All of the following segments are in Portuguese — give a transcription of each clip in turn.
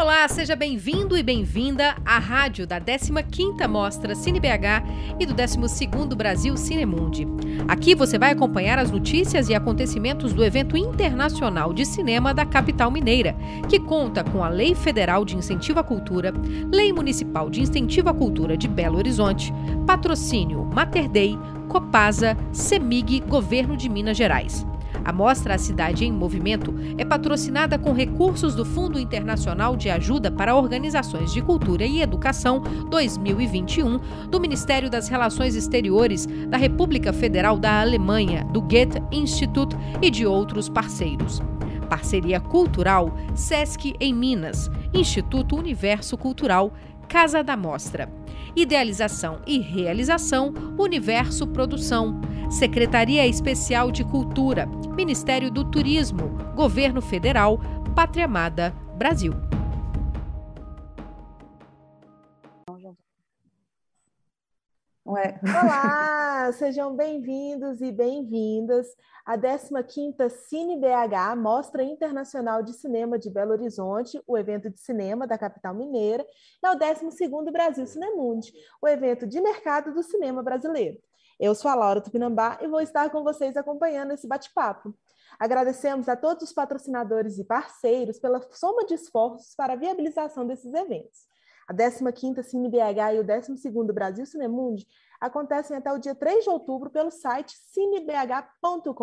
Olá, seja bem-vindo e bem-vinda à rádio da 15ª Mostra CineBH e do 12º Brasil Cinemundi. Aqui você vai acompanhar as notícias e acontecimentos do evento internacional de cinema da capital mineira, que conta com a Lei Federal de Incentivo à Cultura, Lei Municipal de Incentivo à Cultura de Belo Horizonte, patrocínio Mater Dei, Copasa, Semig, Governo de Minas Gerais. A mostra A Cidade em Movimento é patrocinada com recursos do Fundo Internacional de Ajuda para Organizações de Cultura e Educação 2021 do Ministério das Relações Exteriores da República Federal da Alemanha, do Goethe Institut e de outros parceiros. Parceria Cultural SESC em Minas, Instituto Universo Cultural, Casa da Mostra. Idealização e realização Universo Produção. Secretaria Especial de Cultura, Ministério do Turismo, Governo Federal, Pátria Amada, Brasil. Olá, sejam bem-vindos e bem-vindas à 15ª Cine BH, Mostra Internacional de Cinema de Belo Horizonte, o evento de cinema da capital mineira, e ao 12º Brasil Cinemundi, o evento de mercado do cinema brasileiro. Eu sou a Laura Tupinambá e vou estar com vocês acompanhando esse bate-papo. Agradecemos a todos os patrocinadores e parceiros pela soma de esforços para a viabilização desses eventos. A 15ª CineBH e o 12º Brasil Cinemundi acontecem até o dia 3 de outubro pelo site cinebh.com.br,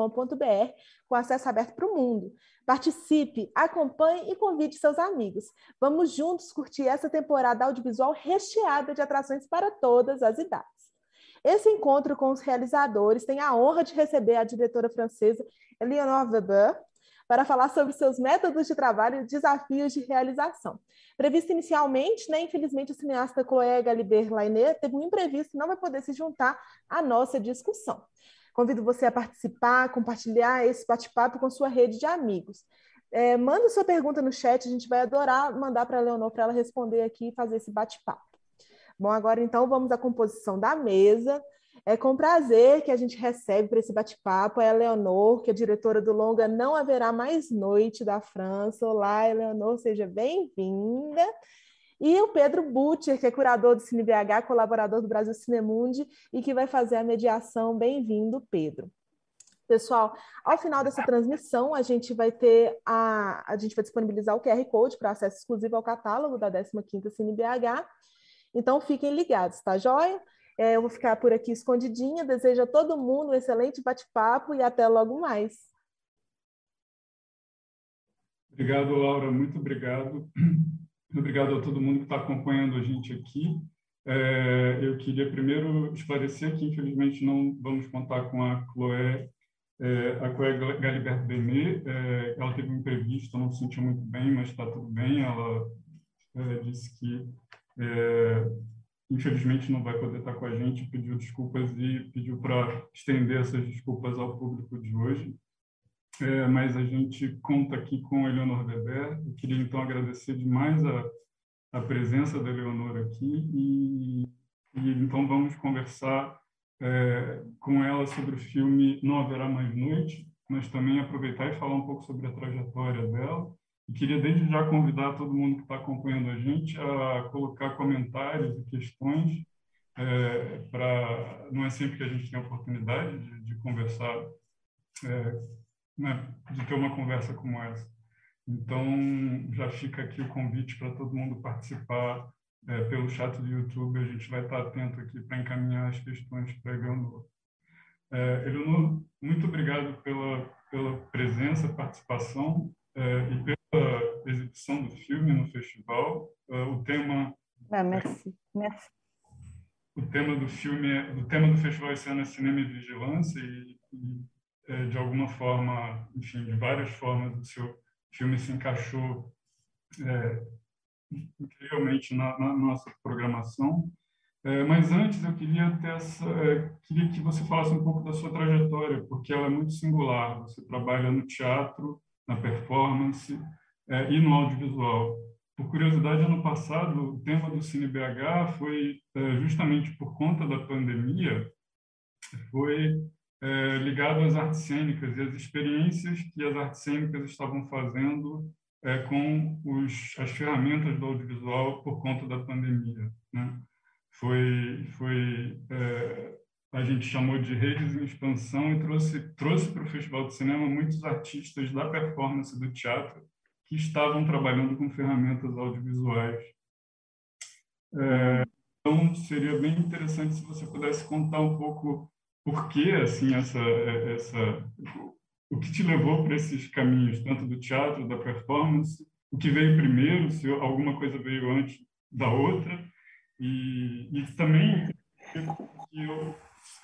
com acesso aberto para o mundo. Participe, acompanhe e convide seus amigos. Vamos juntos curtir essa temporada audiovisual recheada de atrações para todas as idades. Esse encontro com os realizadores tem a honra de receber a diretora francesa Eleonore Weber, para falar sobre seus métodos de trabalho e desafios de realização. Previsto inicialmente, né, infelizmente, o cineasta Chloé Galibert Lainet teve um imprevisto e não vai poder se juntar à nossa discussão. Convido você a participar, compartilhar esse bate-papo com sua rede de amigos. É, manda sua pergunta no chat, a gente vai adorar mandar para a Leonor para ela responder aqui e fazer esse bate-papo. Bom, agora então vamos à composição da mesa. É com prazer que a gente recebe para esse bate-papo a Eleonor, que é diretora do longa Não Haverá Mais Noite da França. Olá, Eleonor, seja bem-vinda. E o Pedro Butcher, que é curador do CineBH, colaborador do Brasil Cinemundi e que vai fazer a mediação. Bem-vindo, Pedro. Pessoal, ao final dessa transmissão, a gente vai ter a, a gente vai disponibilizar o QR Code para acesso exclusivo ao catálogo da 15ª CineBH. Então, fiquem ligados, tá joia? É, eu vou ficar por aqui escondidinha. Desejo a todo mundo um excelente bate-papo e até logo mais. Obrigado, Laura. Muito obrigado. Obrigado a todo mundo que está acompanhando a gente aqui. É, eu queria primeiro esclarecer que, infelizmente, não vamos contar com a Chloé, é, a Chloé Galibert Benet. É, ela teve um imprevisto, não se sentiu muito bem, mas está tudo bem. Ela é, disse que é, infelizmente não vai poder estar com a gente, pediu desculpas e pediu para estender essas desculpas ao público de hoje. É, mas a gente conta aqui com a Eleonor Weber. Eu queria então agradecer demais a, a presença da Eleonor aqui e, e então vamos conversar é, com ela sobre o filme Não Haverá Mais Noite, mas também aproveitar e falar um pouco sobre a trajetória dela e queria desde já convidar todo mundo que está acompanhando a gente a colocar comentários e questões é, para não é sempre que a gente tem a oportunidade de, de conversar, é, né, de ter uma conversa como essa. Então já fica aqui o convite para todo mundo participar é, pelo chat do YouTube. A gente vai estar atento aqui para encaminhar as questões para a Eleonor. É, muito obrigado pela pela presença, participação é, e exibição do filme no festival. Uh, o tema ah, merci. merci. O tema do filme, é, o tema do festival esse ano é cinema e vigilância e, e é, de alguma forma, enfim, de várias formas, o seu filme se encaixou é, incrivelmente na, na, nossa programação. É, mas antes eu queria ter essa, é, queria que você falasse um pouco da sua trajetória, porque ela é muito singular. Você trabalha no teatro, na performance, é, e no audiovisual. Por curiosidade, ano passado, o tema do Cine BH foi é, justamente por conta da pandemia, foi é, ligado às artes cênicas e às experiências que as artes cênicas estavam fazendo é, com os, as ferramentas do audiovisual por conta da pandemia. Né? Foi, foi é, a gente chamou de redes em expansão e trouxe, trouxe para o Festival de Cinema muitos artistas da performance do teatro que estavam trabalhando com ferramentas audiovisuais. É, então, seria bem interessante se você pudesse contar um pouco por que, assim, essa, essa, o que te levou para esses caminhos, tanto do teatro, da performance, o que veio primeiro, se alguma coisa veio antes da outra, e, e também eu,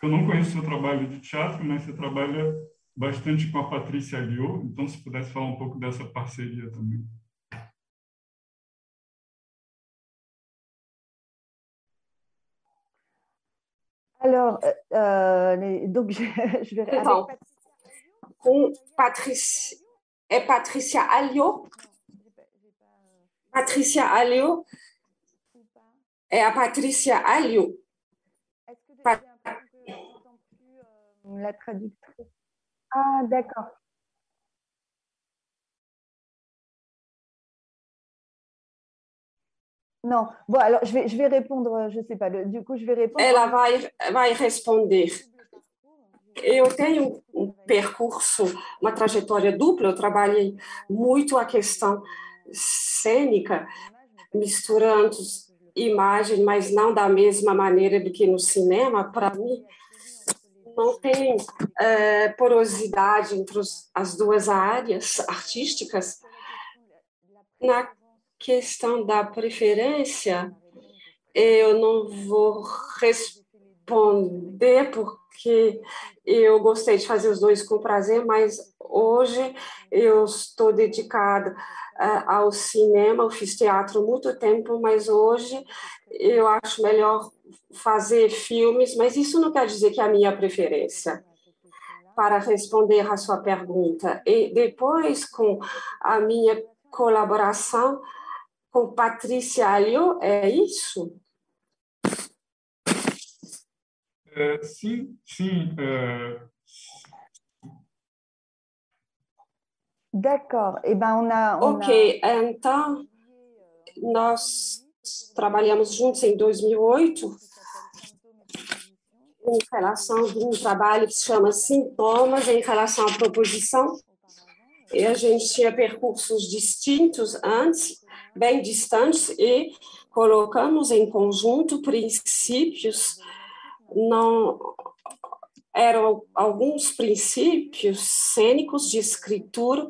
eu não conheço o seu trabalho de teatro, mas você trabalha bastante com a Patrícia Aliot, então se pudesse falar um pouco dessa parceria também. Alors, euh, donc je, je vais então, com Patrícia, é Patrícia Aliot. Patrícia Aliot. É a Patrícia Aliot. Pat... La traductrice. Ah, d'accord. Non, bon, alors je vais, je vais répondre, je ne sais pas, du coup, je vais répondre. Ela vai, vai responder. Eu tenho um percurso, uma trajetória dupla, eu trabalhei muito a questão cênica, misturando imagem, mas não da mesma maneira do que no cinema. Para mim, não tem é, porosidade entre os, as duas áreas artísticas. Na questão da preferência, eu não vou responder porque eu gostei de fazer os dois com prazer, mas hoje eu estou dedicada uh, ao cinema, eu fiz teatro muito tempo, mas hoje eu acho melhor fazer filmes, mas isso não quer dizer que é a minha preferência. Para responder a sua pergunta. E depois, com a minha colaboração com Patrícia Alio, é isso? É, sim, sim. É... D'accord. Eh ben, on a, on ok, a... então nós trabalhamos juntos em 2008 em relação a um trabalho que se chama Sintomas em relação à proposição. E a gente tinha percursos distintos antes, bem distantes, e colocamos em conjunto princípios, não eram alguns princípios cênicos de escritura,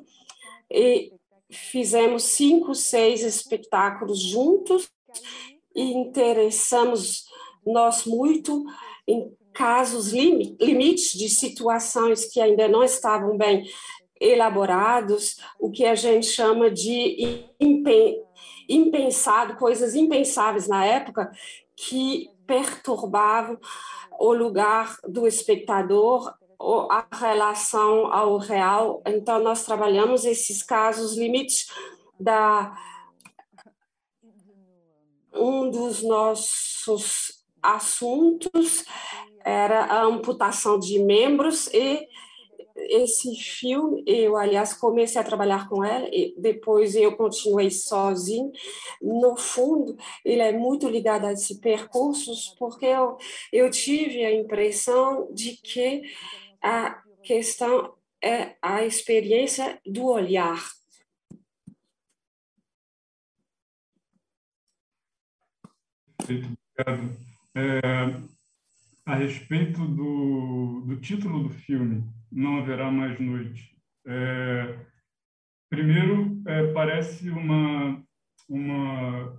e fizemos cinco, seis espetáculos juntos interessamos nós muito em casos limites de situações que ainda não estavam bem elaborados, o que a gente chama de impensado, coisas impensáveis na época que perturbavam o lugar do espectador a relação ao real. Então nós trabalhamos esses casos limites da um dos nossos assuntos era a amputação de membros e esse filme, eu, aliás, comecei a trabalhar com ela, e depois eu continuei sozinho. No fundo, ele é muito ligado a esses percursos, porque eu, eu tive a impressão de que a questão é a experiência do olhar. Obrigado. É, a respeito do, do título do filme, Não Haverá Mais Noite. É, primeiro, é, parece uma, uma.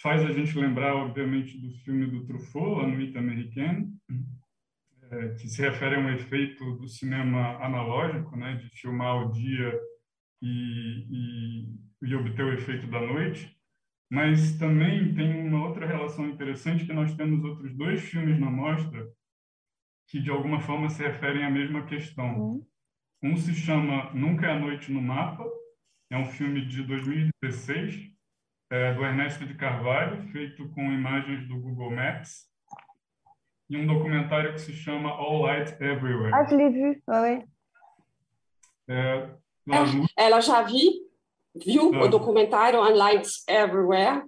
faz a gente lembrar, obviamente, do filme do Truffaut, A Nuit Américaine, é, que se refere a um efeito do cinema analógico, né, de filmar o dia e, e, e obter o efeito da noite. Mas também tem uma outra relação interessante que nós temos outros dois filmes na mostra que de alguma forma se referem à mesma questão. Uhum. Um se chama Nunca é a Noite no Mapa, é um filme de 2016 é, do Ernesto de Carvalho, feito com imagens do Google Maps, e um documentário que se chama All Light Everywhere. Ah, je l'ai vu, oui. É, ela já vi viu o documentário On Lights Everywhere?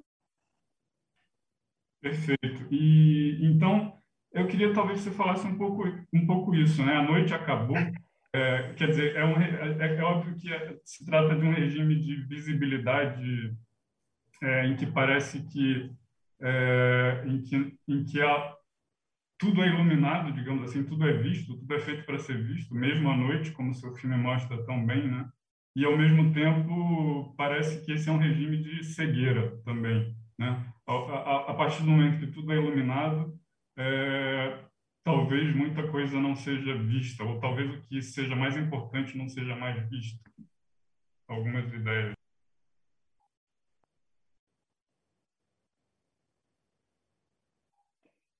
Perfeito. E então eu queria talvez você falasse um pouco um pouco isso, né? A noite acabou. É, quer dizer, é, um, é, é óbvio que é, se trata de um regime de visibilidade é, em que parece que é, em que em que há, tudo é iluminado, digamos assim, tudo é visto, tudo é feito para ser visto, mesmo à noite, como o seu filme mostra tão bem, né? E ao mesmo tempo parece que esse é um regime de cegueira também, né? A, a, a partir do momento que tudo é iluminado, é, talvez muita coisa não seja vista, ou talvez o que seja mais importante não seja mais visto. Algumas ideias.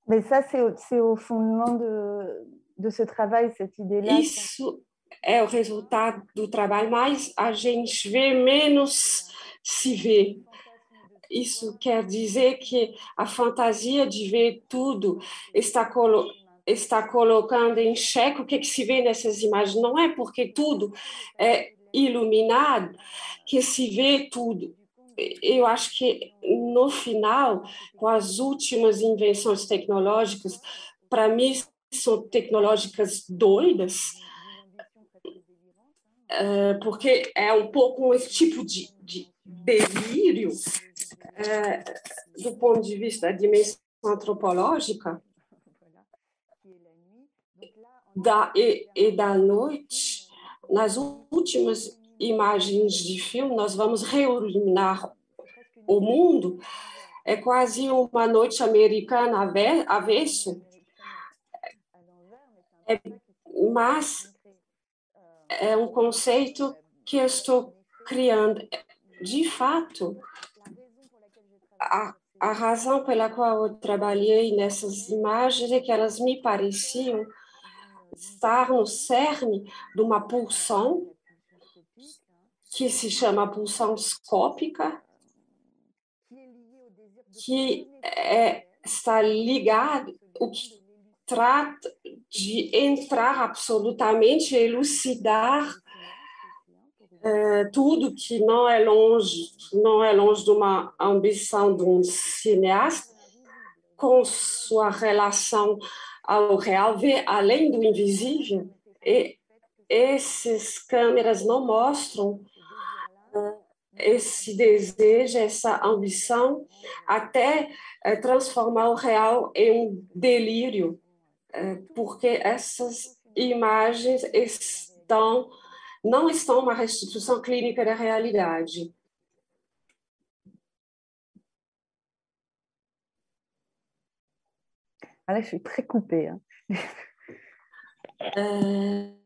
Mais ça, c'est au, fondement de, de ce travail, cette idée-là. Isso é o resultado do trabalho, mas a gente vê menos se vê. Isso quer dizer que a fantasia de ver tudo está, colo está colocando em xeque o que, que se vê nessas imagens. Não é porque tudo é iluminado que se vê tudo. Eu acho que no final, com as últimas invenções tecnológicas, para mim são tecnológicas doidas, eh, porque é um pouco esse tipo de, de delírio é, do ponto de vista da dimensão antropológica da, e, e da noite, nas últimas imagens de filme, nós vamos reiluminar o mundo. É quase uma noite americana avesso, é, mas é um conceito que eu estou criando. De fato, a, a razão pela qual eu trabalhei nessas imagens é que elas me pareciam estar no cerne de uma pulsão que se chama pulsão scópica, que é, está ligado, o que trata de entrar absolutamente, elucidar é, tudo que não é longe, não é longe de uma ambição de um cineasta, com sua relação ao real, ver além do invisível. E essas câmeras não mostram é, esse desejo, essa ambição, até é, transformar o real em um delírio, porque essas imagens estão não estão uma restituição clínica da realidade. Ah là, je suis très coupée. Hein. Euh...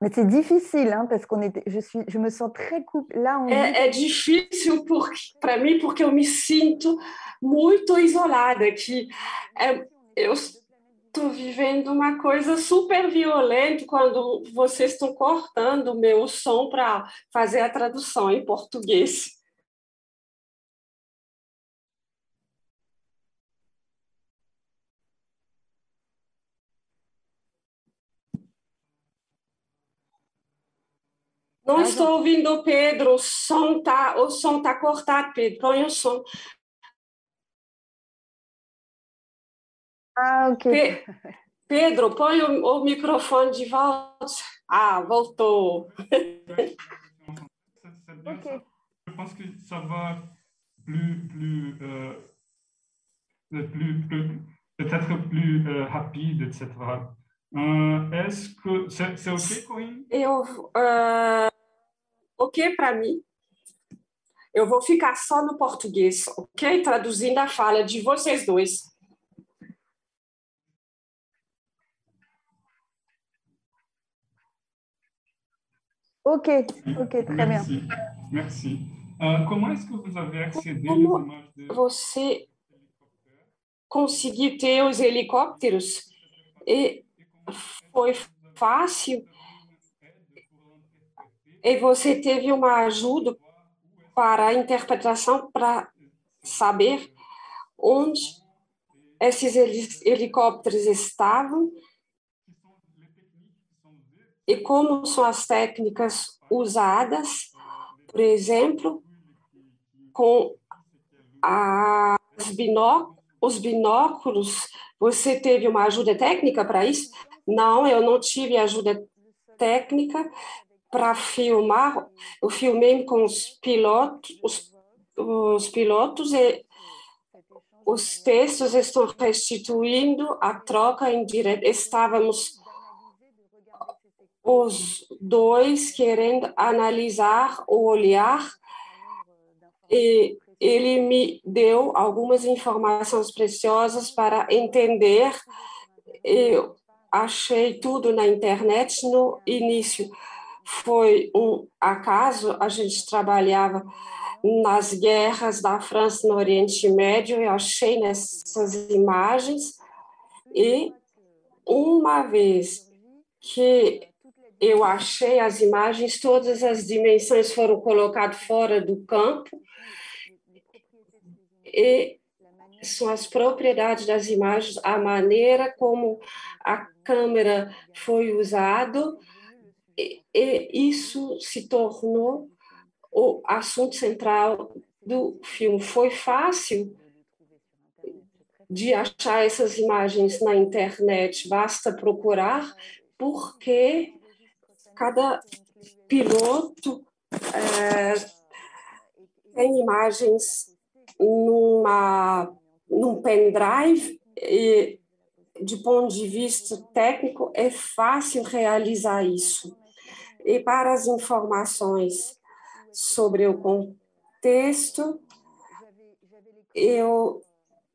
Mais c'est difficile, hein, parce qu'on était, je suis, je me sens très coupée. Là, on é, é difícil para mim porque eu me sinto muito isolada, que é, eu estou vivendo uma coisa super violenta quando vocês estão cortando o meu som para fazer a tradução em português. Não estou ouvindo o Pedro, o som tá, o som tá cortado, Pedro. Põe o som. Ah, ok. Pe Pedro, põe o, o, microfone de volta. Ah, voltou. ok. Je pense que ça va plus, plus, euh, plus, plus peut-être plus euh, rapide, etc. Uh, Est-ce que c'est ok, Corinne? Eu, uh, ok para mim. Eu vou ficar só no português, ok? Traduzindo a fala de vocês dois. Ok, ok, très Merci. bien. Merci. Uh, comment est-ce que vous avez accédé Como de... você conseguiu ter os helicópteros e foi fácil e você teve uma ajuda para a interpretação para saber onde esses helicópteros estavam e como são as técnicas usadas, por exemplo, com binó os binóculos. Você teve uma ajuda técnica para isso? Não, eu não tive ajuda técnica para filmar. Eu filmei com os pilotos, os, os pilotos e os textos estão restituindo a troca em direto. Estávamos os dois querendo analisar o olhar e ele me deu algumas informações preciosas para entender. Eu achei tudo na internet no início. Foi um acaso, a gente trabalhava nas guerras da França no Oriente Médio, eu achei nessas imagens, e uma vez que eu achei as imagens, todas as dimensões foram colocadas fora do campo, e são as propriedades das imagens, a maneira como a câmera foi usada, e, e isso se tornou o assunto central do filme. Foi fácil de achar essas imagens na internet, basta procurar, porque cada piloto é, tem imagens numa, num pendrive e, de ponto de vista técnico, é fácil realizar isso. E para as informações sobre o contexto, eu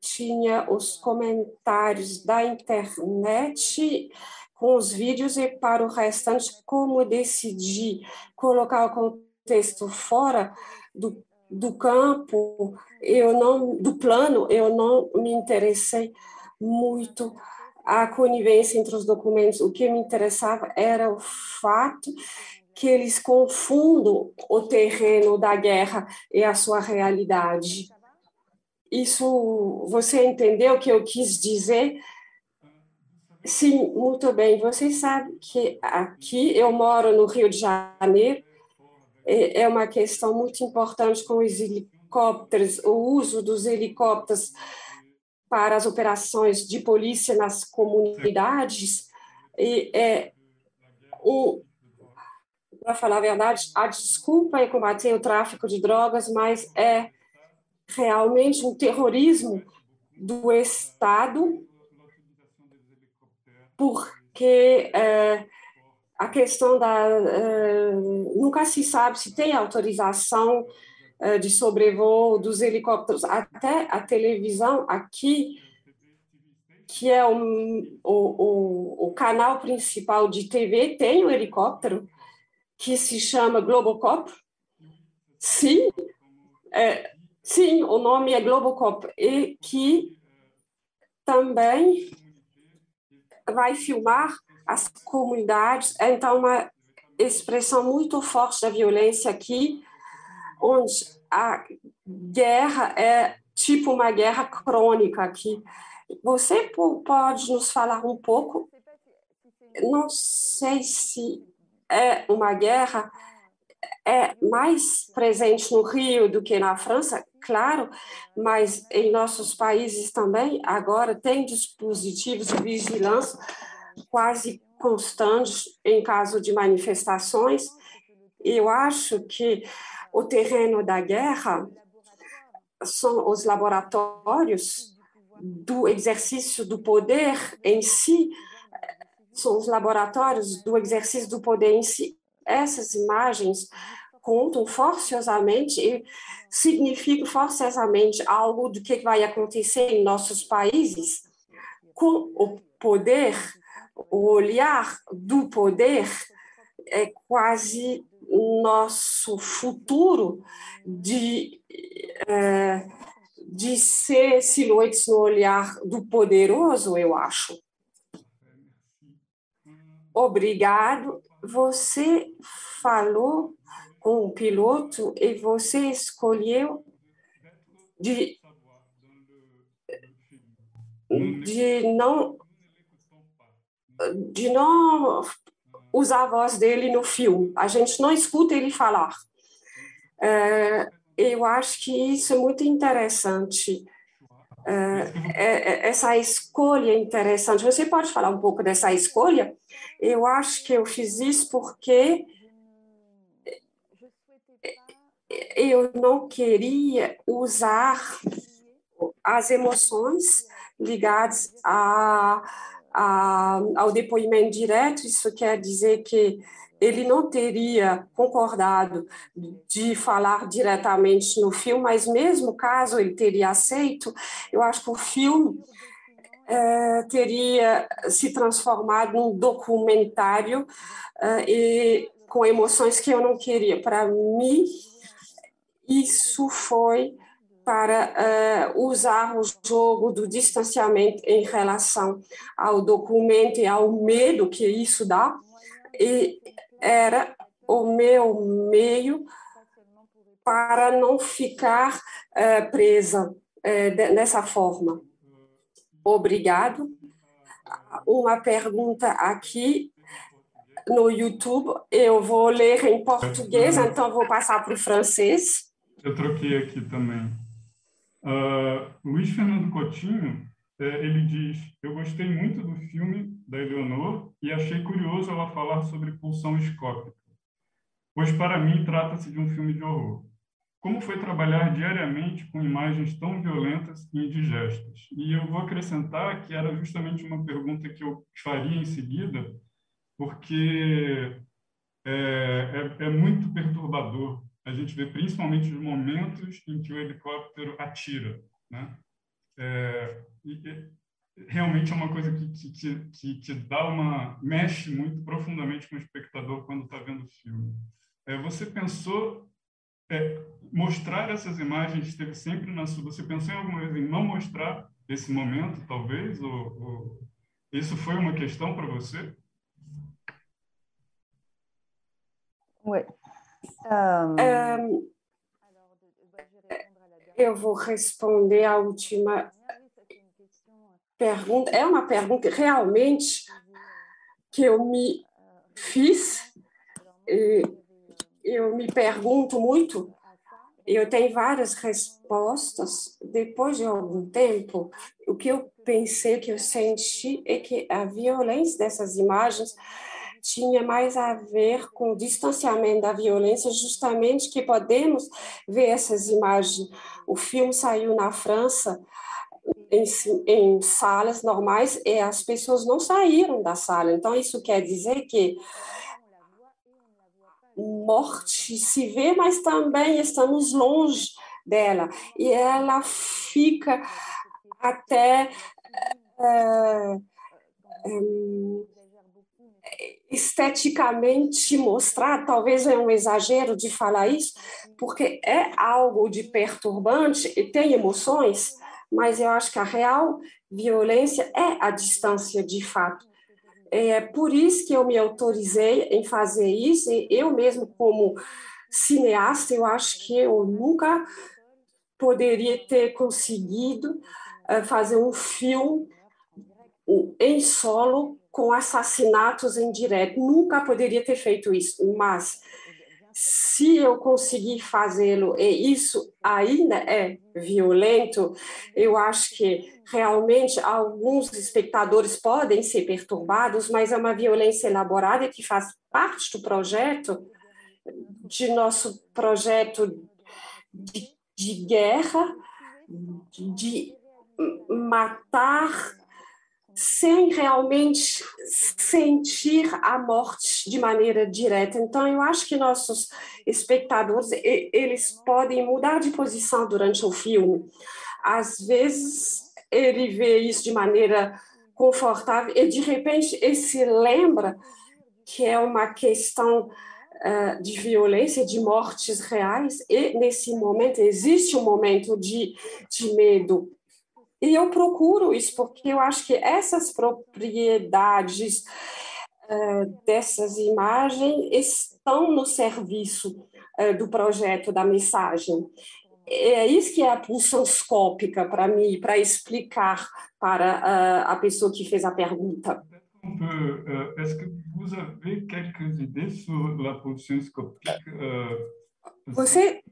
tinha os comentários da internet com os vídeos e para o restante, como decidi colocar o contexto fora do, do campo, eu não do plano, eu não me interessei muito a conivência entre os documentos. O que me interessava era o fato que eles confundam o terreno da guerra e a sua realidade. Isso, você entendeu o que eu quis dizer? Sim, muito bem. Você sabe que aqui eu moro no Rio de Janeiro, é uma questão muito importante com os helicópteros, o uso dos helicópteros para as operações de polícia nas comunidades. E é para falar a verdade, a desculpa é combater o tráfico de drogas, mas é realmente um terrorismo do Estado, porque é, a questão da. É, nunca se sabe se tem autorização de sobrevoo dos helicópteros, até a televisão aqui que é o, o, o, canal principal de TV, tem um helicóptero, que se chama Globocop. Sim, é, sim, o nome é Globocop e que também vai filmar as comunidades. É, então, uma expressão muito forte da violência aqui, onde a guerra é tipo uma guerra crônica aqui. Você pode nos falar um pouco? Não sei se é uma guerra é mais presente no Rio do que na França, claro, mas em nossos países também agora tem dispositivos de vigilância quase constantes em caso de manifestações. Eu acho que o terreno da guerra são os laboratórios do exercício do poder em si, são os laboratórios do exercício do poder em si. Essas imagens contam forçosamente e significam forçosamente algo do que vai acontecer em nossos países com o poder, o olhar do poder é quase nosso futuro de é, de ser silhuetas no olhar do poderoso, eu acho. Obrigado. Você falou com o piloto e você escolheu de, de não de não usar a voz dele no filme. A gente não escuta ele falar. É, eu acho que isso é muito interessante. É, é, essa escolha interessante. Você pode falar um pouco dessa escolha? Eu acho que eu fiz isso porque eu não queria usar as emoções ligadas a, a, ao depoimento direto. Isso quer dizer que ele não teria concordado de falar diretamente no filme, mas mesmo caso ele teria aceito, eu acho que o filme é, teria se transformado num documentário é, e com emoções que eu não queria. Para mim, isso foi para uh, usar o jogo do distanciamento em relação ao documento e ao medo que isso dá, e era o meu meio para não ficar uh, presa uh, de, dessa forma. Obrigado. Uma pergunta aqui no YouTube, eu vou ler em português, então vou passar para o francês. Eu troquei aqui também. Uh, Luiz Fernando Coutinho, é, ele diz: Eu gostei muito do filme da Eleonor e achei curioso ela falar sobre pulsão escópica, pois para mim trata-se de um filme de horror. Como foi trabalhar diariamente com imagens tão violentas e indigestas? E eu vou acrescentar que era justamente uma pergunta que eu faria em seguida, porque é, é, é muito perturbador a gente vê principalmente os momentos em que o helicóptero atira, né? É, realmente é uma coisa que, que, que, que dá uma mexe muito profundamente com o espectador quando está vendo o filme. É, você pensou é, mostrar essas imagens esteve sempre na sua. Você pensou em alguma vez em não mostrar esse momento, talvez? Ou, ou... isso foi uma questão para você? Oui. Eu vou responder a última pergunta. É uma pergunta realmente que eu me fiz. Eu me pergunto muito. Eu tenho várias respostas. Depois de algum tempo, o que eu pensei, que eu senti, é que a violência dessas imagens tinha mais a ver com o distanciamento da violência, justamente que podemos ver essas imagens. O filme saiu na França em, em salas normais e as pessoas não saíram da sala. Então, isso quer dizer que morte se vê, mas também estamos longe dela. E ela fica até. É, é, esteticamente mostrar, talvez é um exagero de falar isso, porque é algo de perturbante e tem emoções, mas eu acho que a real violência é a distância de fato. É por isso que eu me autorizei em fazer isso, e eu mesmo como cineasta, eu acho que eu nunca poderia ter conseguido eh, fazer um filme em solo com assassinatos em direto. Nunca poderia ter feito isso, mas se eu conseguir fazê-lo e isso ainda é violento, eu acho que realmente alguns espectadores podem ser perturbados, mas é uma violência elaborada que faz parte do projeto, de nosso projeto de, de guerra, de matar sem realmente sentir a morte de maneira direta. Então, eu acho que nossos espectadores eles podem mudar de posição durante o filme. Às vezes, ele vê isso de maneira confortável e, de repente, ele se lembra que é uma questão uh, de violência, de mortes reais, e, nesse momento, existe um momento de, de medo e eu procuro isso porque eu acho que essas propriedades uh, dessas imagens estão no serviço uh, do projeto da mensagem. É isso que é a pulsão scópica para mim, para explicar para uh, a pessoa que fez a pergunta. euh, est-ce que vous avez quelques idées sur la pulsion scopique Você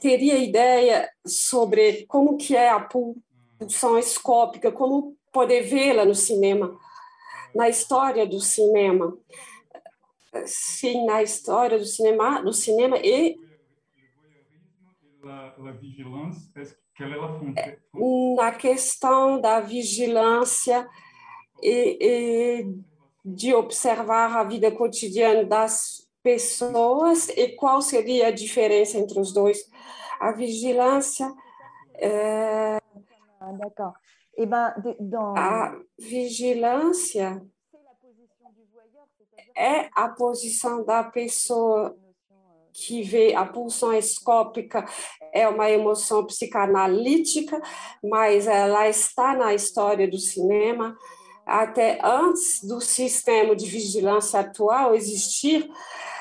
teria ideia sobre como que é a pulsão escópica, como poder vê-la no cinema, na história do cinema? Sim, na história do cinema, do cinema e est la fonte na questão da vigilância e, e de observar a vida cotidiana das pessoas e qual seria a diferença entre os dois. A vigilância, é, Ah, D'accord. Ben, dans, a vigilância é a posição da pessoa que vê a pulsão escópica é uma emoção psicanalítica, mas ela está na história do cinema até antes do sistema de vigilância atual existir eh,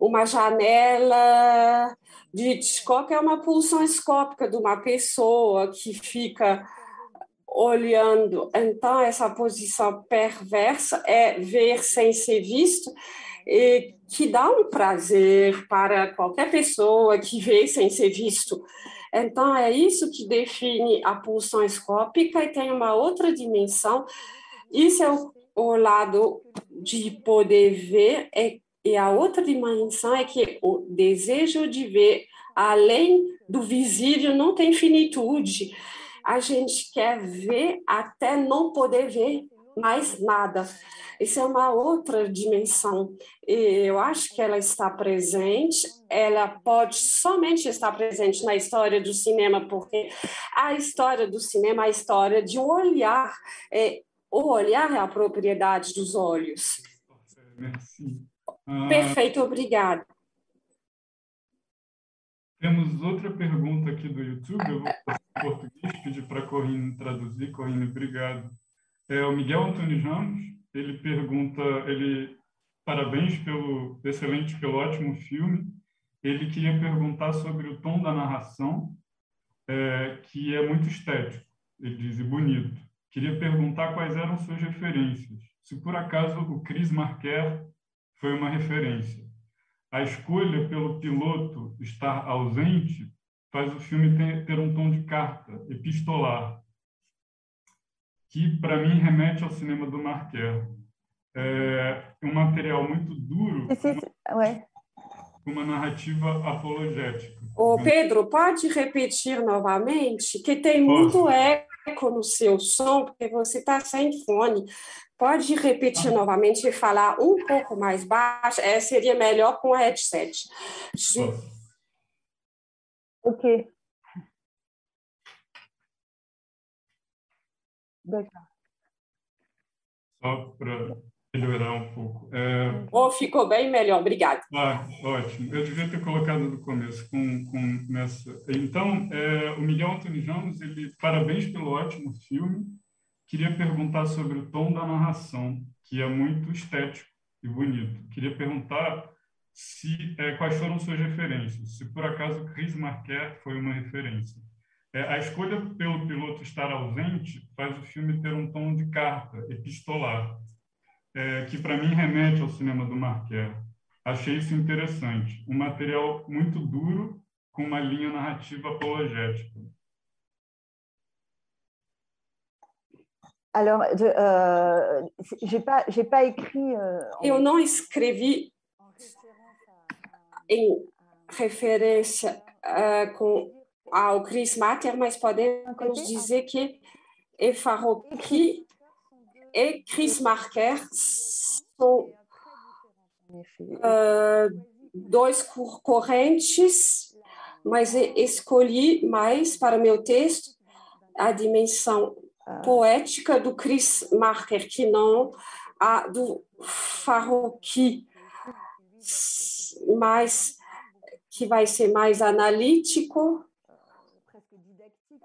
uma janela de Hitchcock é uma pulsão escópica de uma pessoa que fica olhando. Então, essa posição perversa é ver sem ser visto, e que dá um prazer para qualquer pessoa que vê sem ser visto. Então, é isso que define a pulsão escópica e tem uma outra dimensão. Isso é o, o lado de poder ver, é, e a outra dimensão é que o desejo de ver além do visível não tem finitude a gente quer ver até não poder ver mais nada. Isso é uma outra dimensão. E eu acho que ela está presente, ela pode somente estar presente na história do cinema, porque a história do cinema é a história de um olhar. É, o olhar é a propriedade dos olhos. Merci. Perfeito, obrigada. Temos outra pergunta aqui do YouTube, eu vou passar em português, pedir para a Corrine traduzir. Corrine, obrigado. É o Miguel Antônio Ramos, ele pergunta, ele parabéns pelo excelente, pelo ótimo filme. Ele queria perguntar sobre o tom da narração, é, que é muito estético, ele diz, e bonito. Queria perguntar quais eram suas referências. Se por acaso o Chris Marquer foi uma referência. A escolha pelo piloto estar ausente faz o filme ter, ter um tom de carta, epistolar, que para mim remete ao cinema do Marquer. É um material muito duro, com uma narrativa apologética. Ô, Pedro, pode repetir novamente? Que tem muito eco no seu som, porque você está sem fone. Pode repetir novamente e falar um pouco mais baixo? É, seria melhor com o headset. Ok. D'accord. Só para melhorar um pouco. É, Oh, ficou bem melhor, obrigada. Ah, ótimo. Eu devia ter colocado do começo com, com nessa. Então, é, o Miguel Antônio Ramos, ele parabéns pelo ótimo filme. Queria perguntar sobre o tom da narração, que é muito estético e bonito. Queria perguntar se é, quais foram suas referências. Se por acaso Chris Marquer foi uma referência. É, a escolha pelo piloto estar ausente faz o filme ter um tom de carta, epistolar, é, que para mim remete ao cinema do Marquer. Achei isso interessante. Um material muito duro, com uma linha narrativa apologética. Alors, je euh, j'ai pas, j'ai pas écrit. euh, Eu não escrevi em referência ah, com ao Chris Matter, mas podemos dizer que Effaroki e Chris Marker são ah, dois cor- correntes, mas escolhi mais para meu texto a dimensão poética do Chris Marker, que não a do Farroqui, mas que vai ser mais analítico, didactique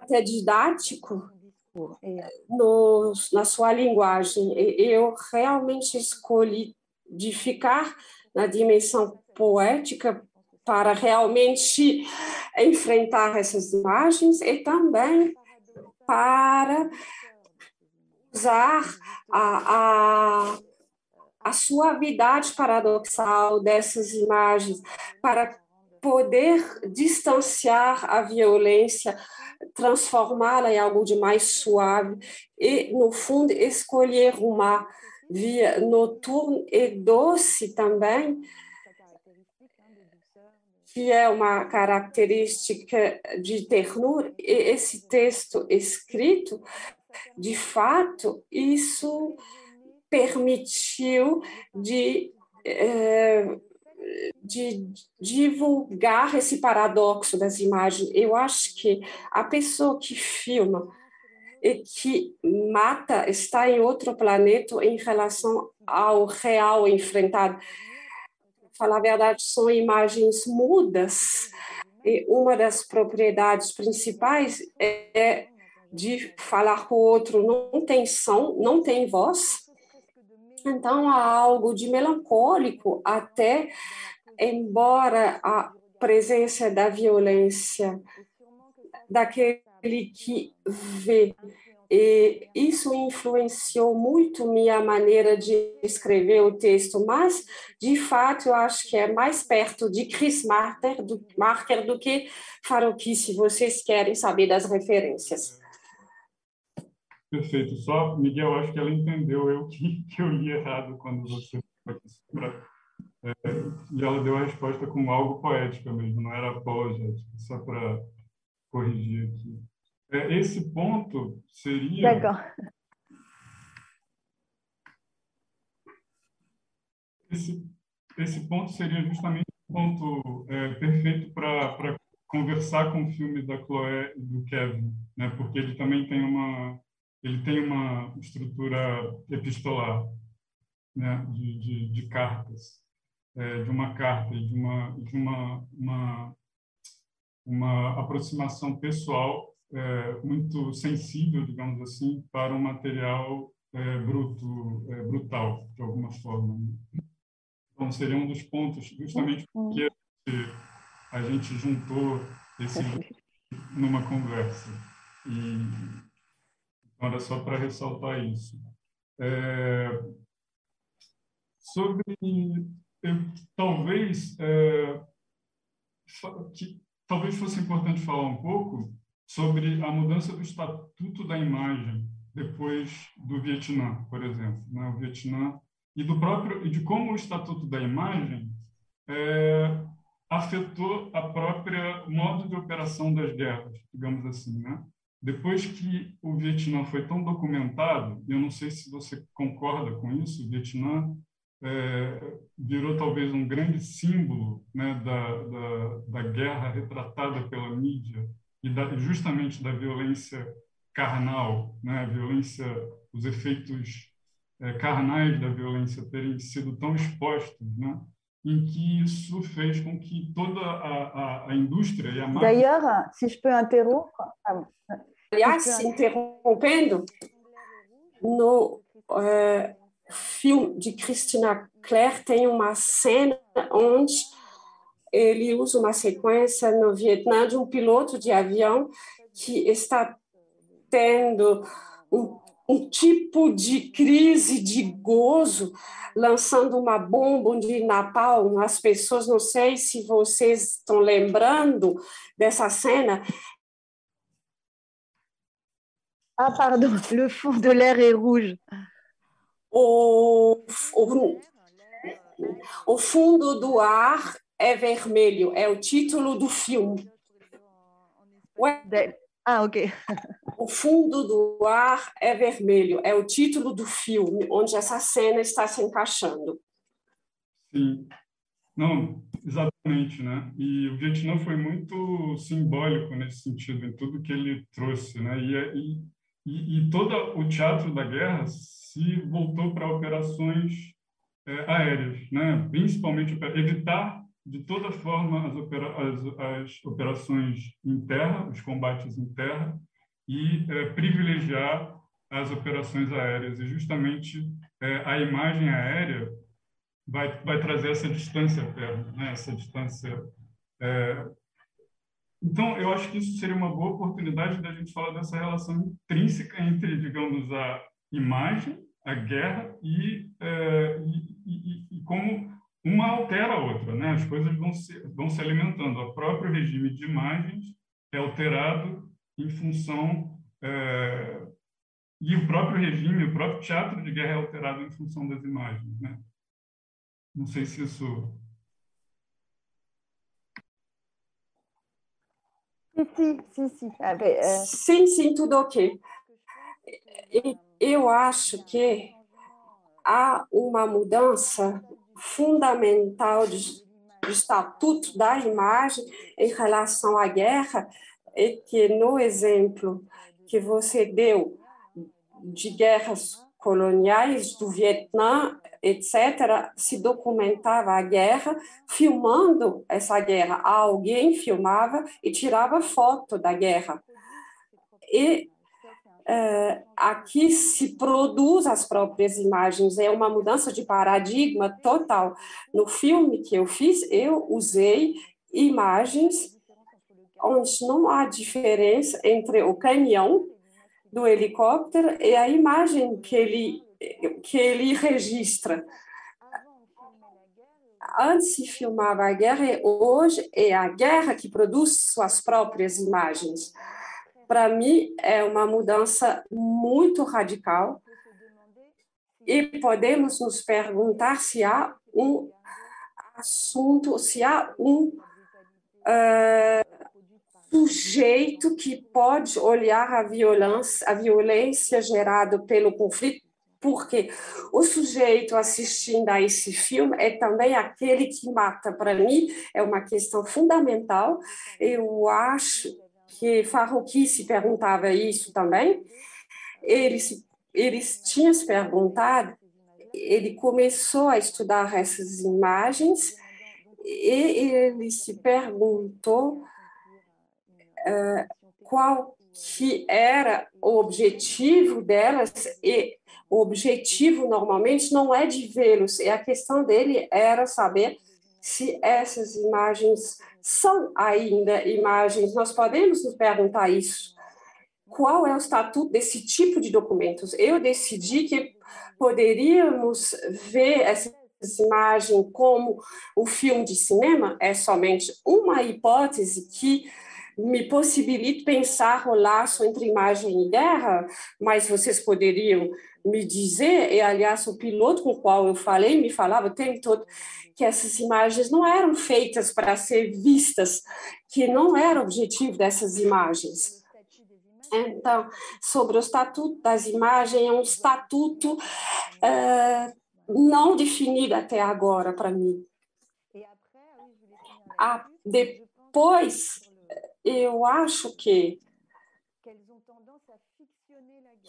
até didático euh, no, na sua linguagem. Eu realmente escolhi de ficar na dimensão poética para realmente enfrentar essas imagens e também para usar a, a, a suavidade paradoxal dessas imagens para poder distanciar a violência, transformá-la em algo de mais suave e, no fundo, escolher uma via noturna e doce também, que é uma característica de ternura. E esse texto escrito, de fato, isso permitiu de eh, de divulgar esse paradoxo das imagens. Eu acho que a pessoa que filma e que mata está em outro planeta em relação ao real enfrentado. Falar a verdade, são imagens mudas. E uma das propriedades principais é de falar com o outro não tem som, não tem voz, então, há algo de melancólico, até embora a presença da violência daquele que vê. E isso influenciou muito minha maneira de escrever o texto, mas, de fato, eu acho que é mais perto de Chris Marker do, Marker do que Farouk, se vocês querem saber das referências. Perfeito. Só, Miguel, acho que ela entendeu eu que, que eu li errado quando você é, e ela deu a resposta com algo poética mesmo, não era apologética, só para corrigir aqui. É, esse ponto seria... Legal. Esse, esse ponto seria justamente o ponto é, perfeito para conversar com o filme da Chloé e do Kevin, né? porque ele também tem uma ele tem uma estrutura epistolar, né, de, de, de cartas, é, de uma carta e de uma de uma, uma uma aproximação pessoal é, muito sensível, digamos assim, para um material é, bruto, é, brutal, de alguma forma. Né. Então, seria um dos pontos, justamente uhum. porque a gente juntou esse numa conversa. E era só para ressaltar isso. É, sobre talvez é, que talvez fosse importante falar um pouco sobre a mudança do estatuto da imagem depois do Vietnã, por exemplo, né? o Vietnã e do próprio e de como o estatuto da imagem é, afetou a própria modo de operação das guerras, digamos assim, né? Depois que o Vietnã foi tão documentado, eu não sei se você concorda com isso, o Vietnã é, virou talvez um grande símbolo né, da, da, da, guerra retratada pela mídia e da, justamente da violência carnal, né, violência, os efeitos é, carnais da violência terem sido tão expostos, né, em que isso fez com que toda a, a, a indústria e a marca... D'ailleurs, si je peux interrompre, Aliás, interrompendo, no uh, filme de Christina Claire tem uma cena onde ele usa uma sequência no Vietnã de um piloto de avião que está tendo um, um tipo de crise de gozo, lançando uma bomba de napalm. As pessoas, não sei se vocês estão lembrando dessa cena, Ah, pardon, le fond de l'air est rouge. O, o, o fundo do ar é vermelho, é o título do filme. Ah, ok. O fundo do ar é vermelho, é o título do filme, onde essa cena está se encaixando. Sim. Não, exatamente, né? E o Vietnã foi muito simbólico nesse sentido, em tudo que ele trouxe, né? E, e e, todo o teatro da guerra se voltou para operações é, aéreas, né? principalmente evitar de toda forma as, opera as, as, operações em terra, os combates em terra, e é, privilegiar as operações aéreas. E justamente é, a imagem aérea vai, vai trazer essa distância perto, né? essa distância é, então, eu acho que isso seria uma boa oportunidade da gente falar dessa relação intrínseca entre, digamos, a, imagem, a guerra e, é, e, e, e, como uma altera a outra, né? As coisas vão se, vão se alimentando. O próprio regime de imagens é alterado em função é, e o próprio regime, o próprio teatro de guerra é alterado em função das imagens, né? Não sei se isso Sim, sim, sim. É... Sim, sim, tudo ok. Eu acho que há uma mudança fundamental de, estatuto da imagem em relação à guerra, e que no exemplo que você deu de guerras coloniais do Vietnã, etc., se documentava a guerra, filmando essa guerra. Alguém filmava e tirava foto da guerra. E é, aqui se produz as próprias imagens, é uma mudança de paradigma total. No filme que eu fiz, eu usei imagens onde não há diferença entre o canhão do helicóptero e a imagem que ele, que ele registra. Antes se filmava a guerra e hoje é a guerra que produz suas próprias imagens. Para mim, é uma mudança muito radical e podemos nos perguntar se há um assunto, se há um uh, sujeito que pode olhar a violência, a violência gerada pelo conflito, porque o sujeito assistindo a esse filme é também aquele que mata. Para mim, é uma questão fundamental. Eu acho que Farrouki se perguntava isso também. Ele, se, ele tinha se perguntado, ele começou a estudar essas imagens e ele se perguntou uh, qual que era o objetivo delas e o objetivo normalmente não é de vê-los, e a questão dele era saber se essas imagens são ainda imagens. Nós podemos nos perguntar isso. Qual é o estatuto desse tipo de documentos? Eu decidi que poderíamos ver essa imagem como um filme de cinema, é somente uma hipótese que me possibilita pensar o laço entre imagem e guerra, mas vocês poderiam me dizer, e aliás o piloto com o qual eu falei me falava o tempo todo que essas imagens não eram feitas para ser vistas, que não era o objetivo dessas imagens. Então, sobre o estatuto das imagens, é um estatuto é, não definido até agora para mim. Ah, depois eu acho que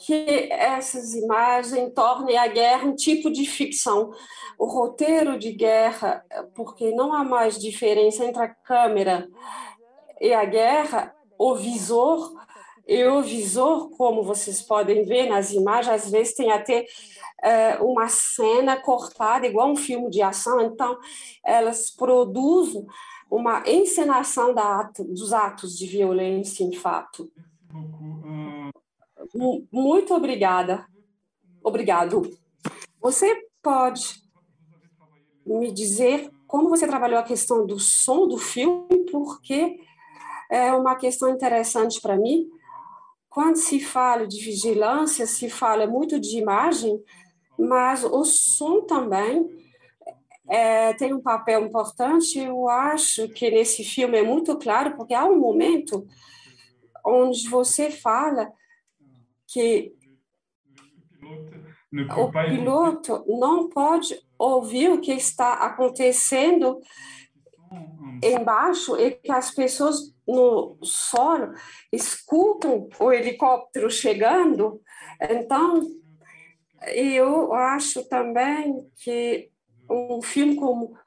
que essas imagens tornem a guerra um tipo de ficção. O roteiro de guerra, porque não há mais diferença entre a câmera e a guerra, o visor, e o visor, como vocês podem ver nas imagens, às vezes tem até é, uma cena cortada, igual um filme de ação, então elas produzem uma encenação da ato, dos atos de violência em fato. Muito obrigada. Obrigado. Você pode me dizer como você trabalhou a questão do som do filme, porque é uma questão interessante para mim. Quando se fala de vigilância, se fala muito de imagem, mas o som também é, tem um papel importante. Eu acho que nesse filme é muito claro, porque há um momento onde você fala que o piloto não pode ouvir o que está acontecendo embaixo e que as pessoas no solo escutam o helicóptero chegando. Então, eu acho também que um filme como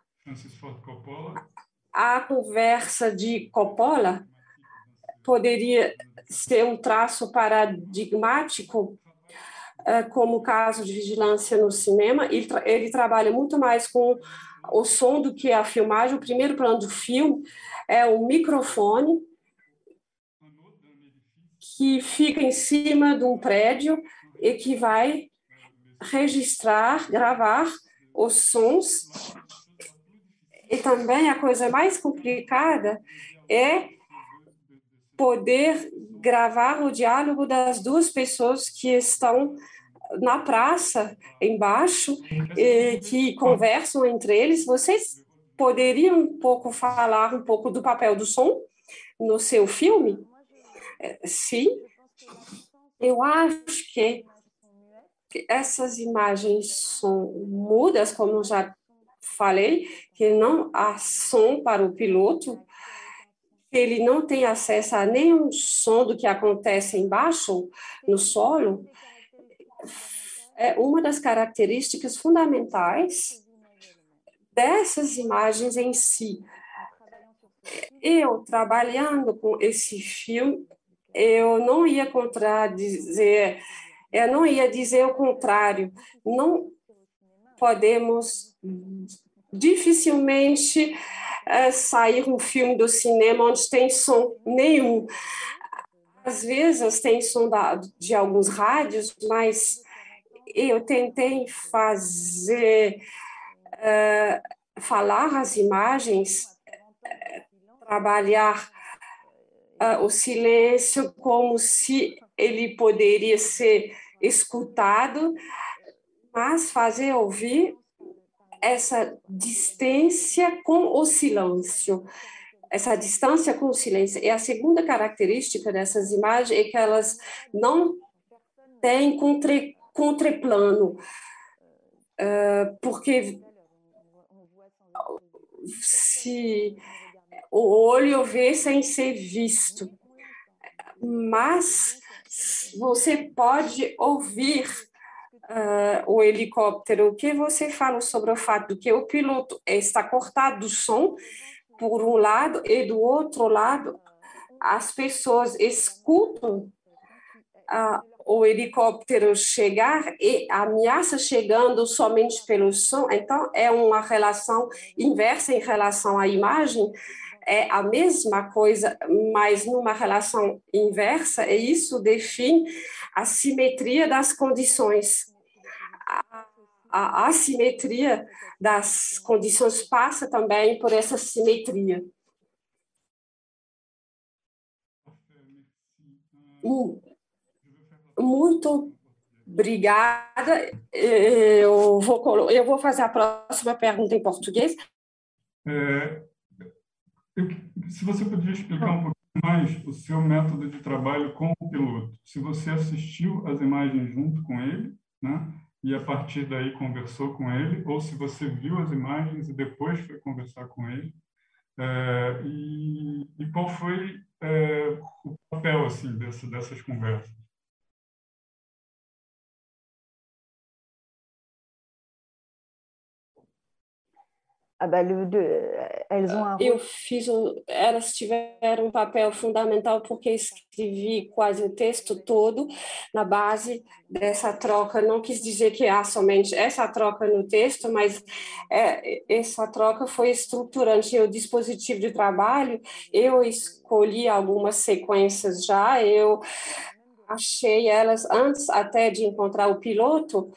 A Conversa de Coppola poderia ser um traço paradigmático, eh, como o caso de vigilância no cinema. Ele, tra ele trabalha muito mais com o som do que a filmagem. O primeiro plano do filme é um microfone que fica em cima de um prédio e que vai registrar, gravar os sons. E também a coisa mais complicada é poder gravar o diálogo das duas pessoas que estão na praça embaixo e que conversam entre eles. Vocês poderiam um pouco falar um pouco do papel do som no seu filme? Sim. Eu acho que essas imagens são mudas, como já falei, que não há som para o piloto, ele não tem acesso a nenhum som do que acontece embaixo, no solo, é uma das características fundamentais dessas imagens em si. Eu, trabalhando com esse filme, eu não ia contradizer, eu não ia dizer o contrário. Não podemos dificilmente é, sair um filme do cinema onde tem som nenhum. Às vezes tem som da, de alguns rádios, mas eu tentei fazer uh, falar as imagens, trabalhar uh, o silêncio como se ele poderia ser escutado, mas fazer ouvir essa distância com o silêncio essa distância com o silêncio. E a segunda característica dessas imagens é que elas não têm contre, contraplano, uh, porque se o olho vê sem ser visto, mas você pode ouvir uh, o helicóptero. O que você fala sobre o fato de que o piloto está cortado do som por um lado, e do outro lado, as pessoas escutam ah, o helicóptero chegar e ameaça chegando somente pelo som. Então, é uma relação inversa em relação à imagem. É a mesma coisa, mas numa relação inversa, e isso define a simetria das condições. A, a assimetria das condições passa também por essa simetria. Muito obrigada. Eu vou, eu vou fazer a próxima pergunta em português. É, eu, se você podia explicar um pouco mais o seu método de trabalho com o piloto. Se você assistiu as imagens junto com ele, né? E a partir daí conversou com ele, ou se você viu as imagens e depois foi conversar com ele, é, e, e, qual foi é, o papel assim dessa, dessas conversas? Ah bah, le, de, elles ont un... Eu fiz elas tiveram um papel fundamental porque escrevi quase o texto todo na base dessa troca. Não quis dizer que há somente essa troca no texto, mas é, essa troca foi estruturante. O dispositivo de trabalho, eu escolhi algumas sequências já, eu achei elas antes até de encontrar o piloto.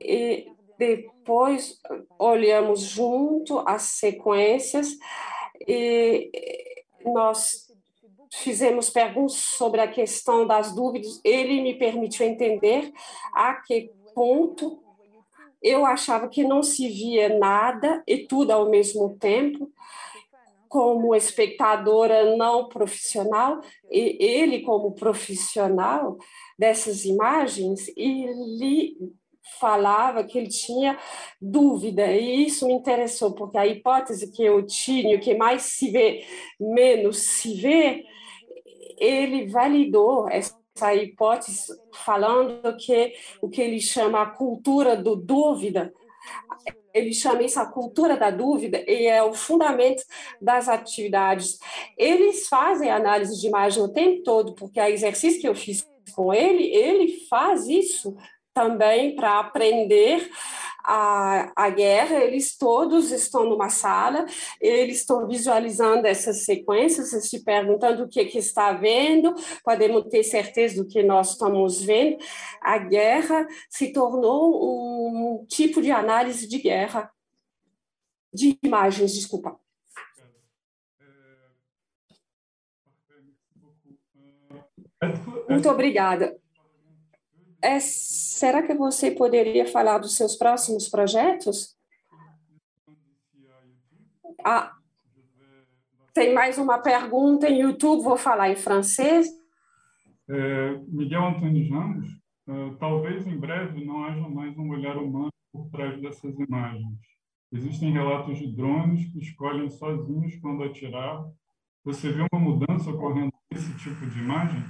E, depois olhamos junto as sequências e nós fizemos perguntas sobre a questão das dúvidas. Ele me permitiu entender a que ponto eu achava que não se via nada e tudo ao mesmo tempo, como espectadora não profissional, e ele, como profissional dessas imagens, ele falava que ele tinha dúvida, e isso me interessou, porque a hipótese que eu tinha, que mais se vê, menos se vê, ele validou essa hipótese falando que o que ele chama a cultura do dúvida, ele chama isso a cultura da dúvida e é o fundamento das atividades. Eles fazem análise de imagem o tempo todo, porque a exercício que eu fiz com ele, ele faz isso também para aprender a, a guerra, eles todos estão numa sala, eles estão visualizando essas sequências, se perguntando o que, que está vendo, podemos ter certeza do que nós estamos vendo. A guerra se tornou um tipo de análise de guerra, de imagens, desculpa. Muito obrigada. É, será que você poderia falar dos seus próximos projetos? Ah, tem mais uma pergunta em YouTube, vou falar em francês. É, Miguel Antônio Ramos, uh, talvez em breve não haja mais um olhar humano por trás dessas imagens. Existem relatos de drones que escolhem sozinhos quando atirar. Você vê uma mudança ocorrendo nesse tipo de imagem?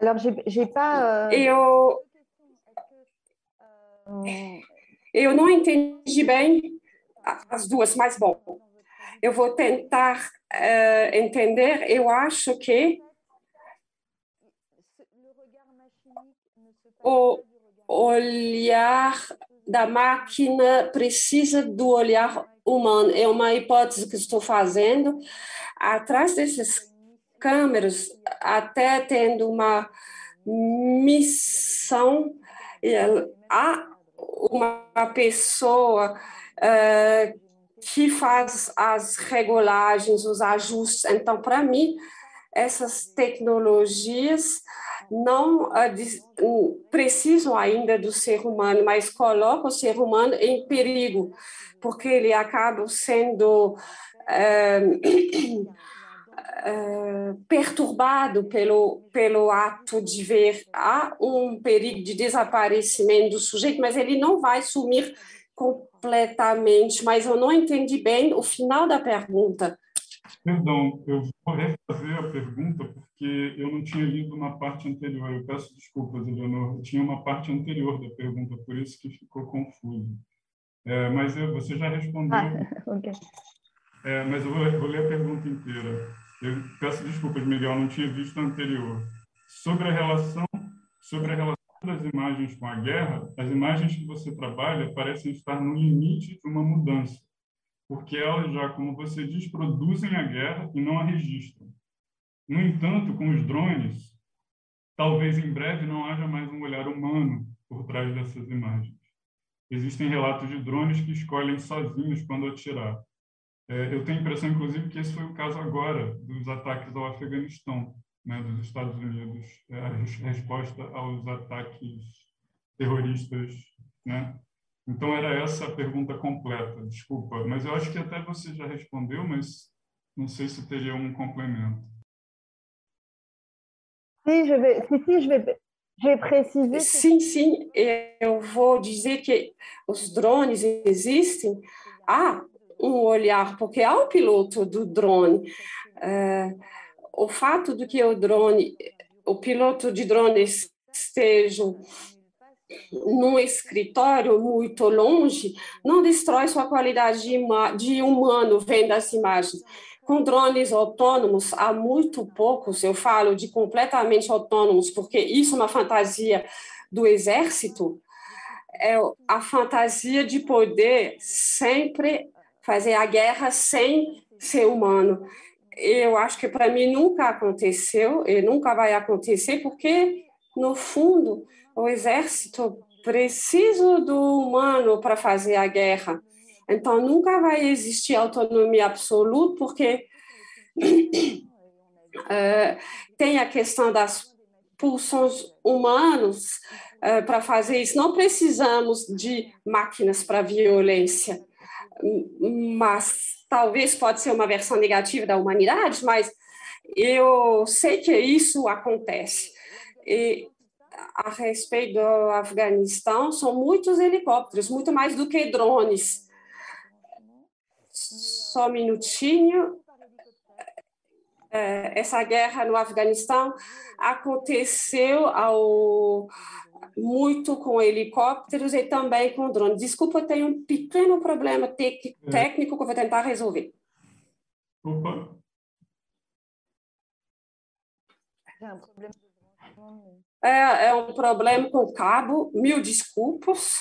Alors, j'ai pas. Euh... Eu. Eu não entendi bem as duas, mas bom, eu vou tentar uh, entender. Eu acho que o olhar da máquina precisa do olhar humano. É uma hipótese que estou fazendo. Atrás desses câmeras, até tendo uma missão, há uma pessoa uh, que faz as regulagens, os ajustes. Então, para mim, essas tecnologias não uh, precisam ainda do ser humano, mas colocam o ser humano em perigo, porque ele acaba sendo Uh, perturbado pelo, pelo ato de ver há um perigo de desaparecimento do sujeito, mas ele não vai sumir completamente. Mas eu não entendi bem o final da pergunta. Perdão, eu vou refazer a pergunta porque eu não tinha lido uma parte anterior. Eu peço desculpas, Eleonor. Eu tinha uma parte anterior da pergunta, por isso que ficou confuso. É, mas eu, você já respondeu. Ah, okay. é, mas eu vou, vou ler a pergunta inteira. Eu peço desculpas, Miguel, não tinha visto a anterior. Sobre a relação, sobre a relação das imagens com a guerra, as imagens que você trabalha parecem estar no limite de uma mudança, porque elas já, como você diz, produzem a guerra e não a registram. No entanto, com os drones, talvez em breve não haja mais um olhar humano por trás dessas imagens. Existem relatos de drones que escolhem sozinhos quando atirar. É, eu tenho a impressão, inclusive, que esse foi o caso agora dos ataques ao Afeganistão, né, dos Estados Unidos, é, a resposta aos ataques terroristas, né? Então era essa a pergunta completa, desculpa, mas eu acho que até você já respondeu, mas não sei se teria um complemento. Sim, je vais, sim, sim, je vais, je préciser. Sim, sim, eu vou dizer que os drones existem. Ah, um olhar, porque há o piloto do drone. É, o fato de que o drone, o piloto de drone esteja num escritório muito longe, não destrói sua qualidade de, de humano vendo as imagens. Com drones autônomos, há muito poucos, eu falo de completamente autônomos, porque isso é uma fantasia do exército, é a fantasia de poder sempre fazer a guerra sem ser humano. Eu acho que para mim nunca aconteceu e nunca vai acontecer, porque, no fundo, o exército precisa do humano para fazer a guerra. Então, nunca vai existir autonomia absoluta, porque uh, tem a questão das pulsões humanas uh, para fazer isso. Não precisamos de máquinas para violência mas talvez pode ser uma versão negativa da humanidade, mas eu sei que isso acontece. E a respeito do Afeganistão, são muitos helicópteros, muito mais do que drones. Só um minutinho. É, essa guerra no Afeganistão aconteceu ao muito com helicópteros e também com drones. Desculpa, eu tenho um pequeno problema técnico que eu vou tentar resolver. Opa. É, é um problema com o cabo, mil desculpas.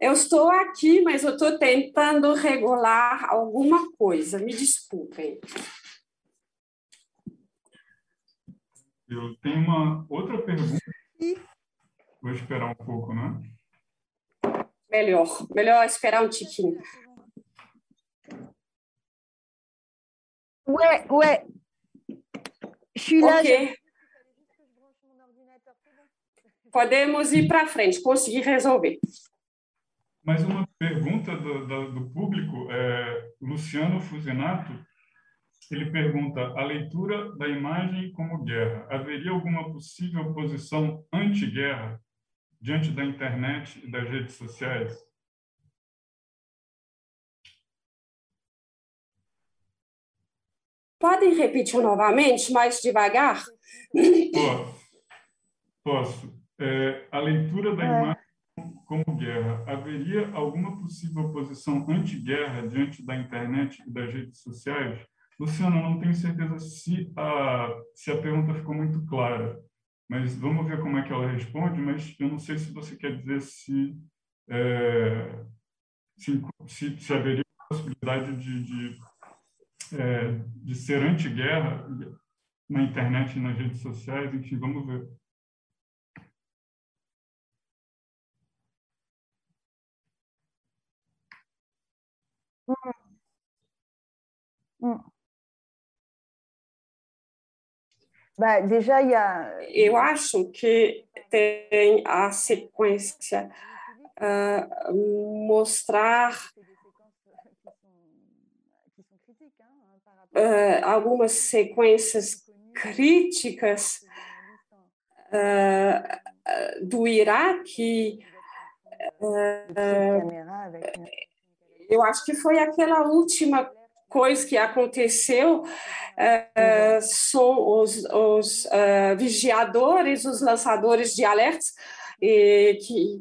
Eu estou aqui, mas eu estou tentando regular alguma coisa. Me desculpem. Eu tenho uma outra pergunta. Vou esperar um pouco, né? Melhor, melhor esperar um tiquinho. Ouais, ouais. Je suis là. Ok. Podemos ir para frente, consegui resolver. Mais uma pergunta do, do, do público, é, Luciano Fusinato, ele pergunta, a leitura da imagem como guerra, haveria alguma possível posição anti-guerra diante da internet e das redes sociais? Podem repetir novamente, mais devagar? Posso. Posso. É, a leitura da imagem como guerra, haveria alguma possível posição anti-guerra diante da internet e das redes sociais? Luciano, não tenho certeza se a, se a pergunta ficou muito clara, mas vamos ver como é que ela responde, mas eu não sei se você quer dizer se, é, se, se, se haveria possibilidade de, de, é, de ser anti-guerra na internet e nas redes sociais, enfim, vamos ver. Bah, déjà, il y a... Eu acho que tem a sequência uh, mostrar uh, algumas sequências críticas uh, do Iraque. eu acho que foi aquela última coisa que aconteceu uh, são os, os uh, vigiadores, os lançadores de alertas, e, que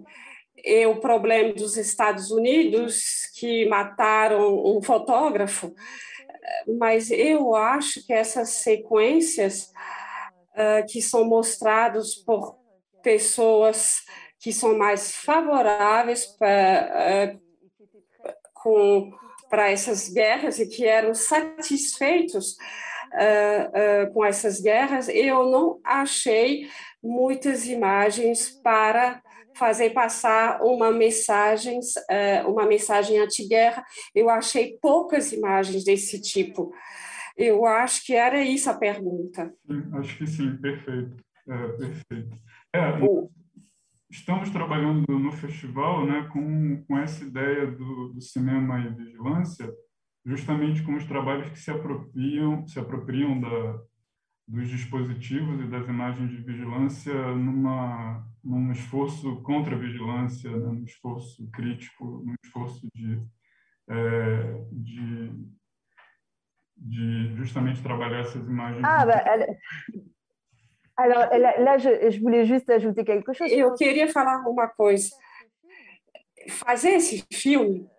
é o problema dos Estados Unidos, que mataram um fotógrafo. Mas eu acho que essas sequências uh, que são mostradas por pessoas que são mais favoráveis para, com para essas guerras e que eram satisfeitos uh, uh, com essas guerras, eu não achei muitas imagens para fazer passar uma mensagem, uh, uma mensagem anti-guerra. Eu achei poucas imagens desse tipo. Eu acho que era isso a pergunta. Sim, acho que sim, perfeito. É, perfeito. É, estamos trabalhando no festival né, com, com essa ideia do, do cinema e vigilância, justamente com os trabalhos que se apropriam, se apropriam da, dos dispositivos e das imagens de vigilância numa, num esforço contra a vigilância, né, num esforço crítico, num esforço de, é, de, de justamente trabalhar essas imagens. Ah, elle... Alors là, là je, je, voulais juste ajouter quelque chose. Eu queria falar uma coisa. Fazer esse filme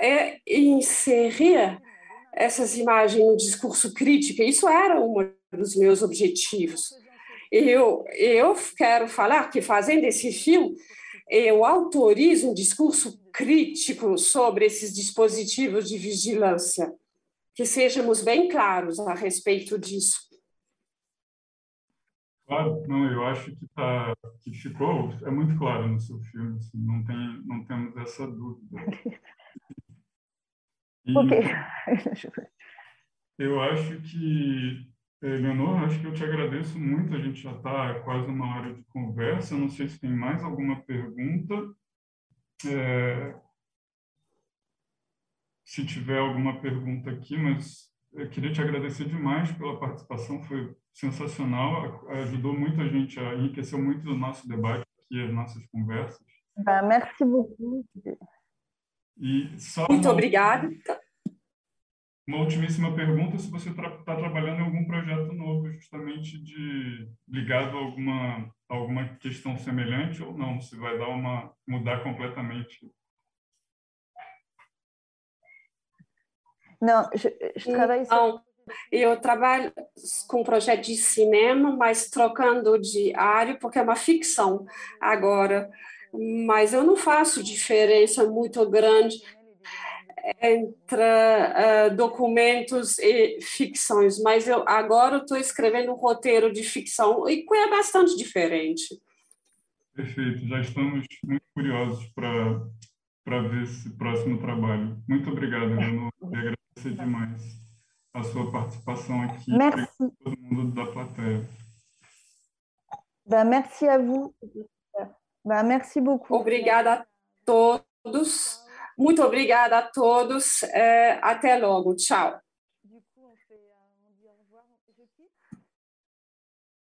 é inserir essas imagens no discurso crítico. Isso era um dos meus objetivos. Eu, eu quero falar que fazendo esse filme, eu autorizo um discurso crítico sobre esses dispositivos de vigilância. Que sejamos bem claros a respeito disso. Claro, não, eu acho que tá, que ficou, é muito claro no seu filme, assim, não tem, não temos essa dúvida. E ok. eu acho que, Leonor, acho que eu te agradeço muito, a gente já está quase uma hora de conversa, não sei se tem mais alguma pergunta. É, se tiver alguma pergunta aqui, mas eu queria te agradecer demais pela participação, foi sensacional, ajudou muito a gente, enriqueceu muito o nosso debate aqui, as nossas conversas. Bah, merci beaucoup. E só muito uma, obrigada. Uma ultimíssima pergunta, se você está tra trabalhando em algum projeto novo, justamente de ligado a alguma alguma questão semelhante ou não, se vai dar uma mudar completamente Não, je, je travaille Então, eu trabalho com projeto de cinema, mas trocando de área, porque é uma ficção agora. Mas eu não faço diferença muito grande entre uh, documentos e ficções, mas eu agora estou escrevendo um roteiro de ficção e que é bastante diferente. Perfeito, já estamos muito curiosos para ver esse próximo trabalho. Muito obrigado, Leonor. E agradecer demais a sua participação aqui. Merci. Todo mundo da plateia. Ben, merci à vous. Ben, merci beaucoup. Obrigada a todos. Muito obrigada a todos. É, até logo. Tchau.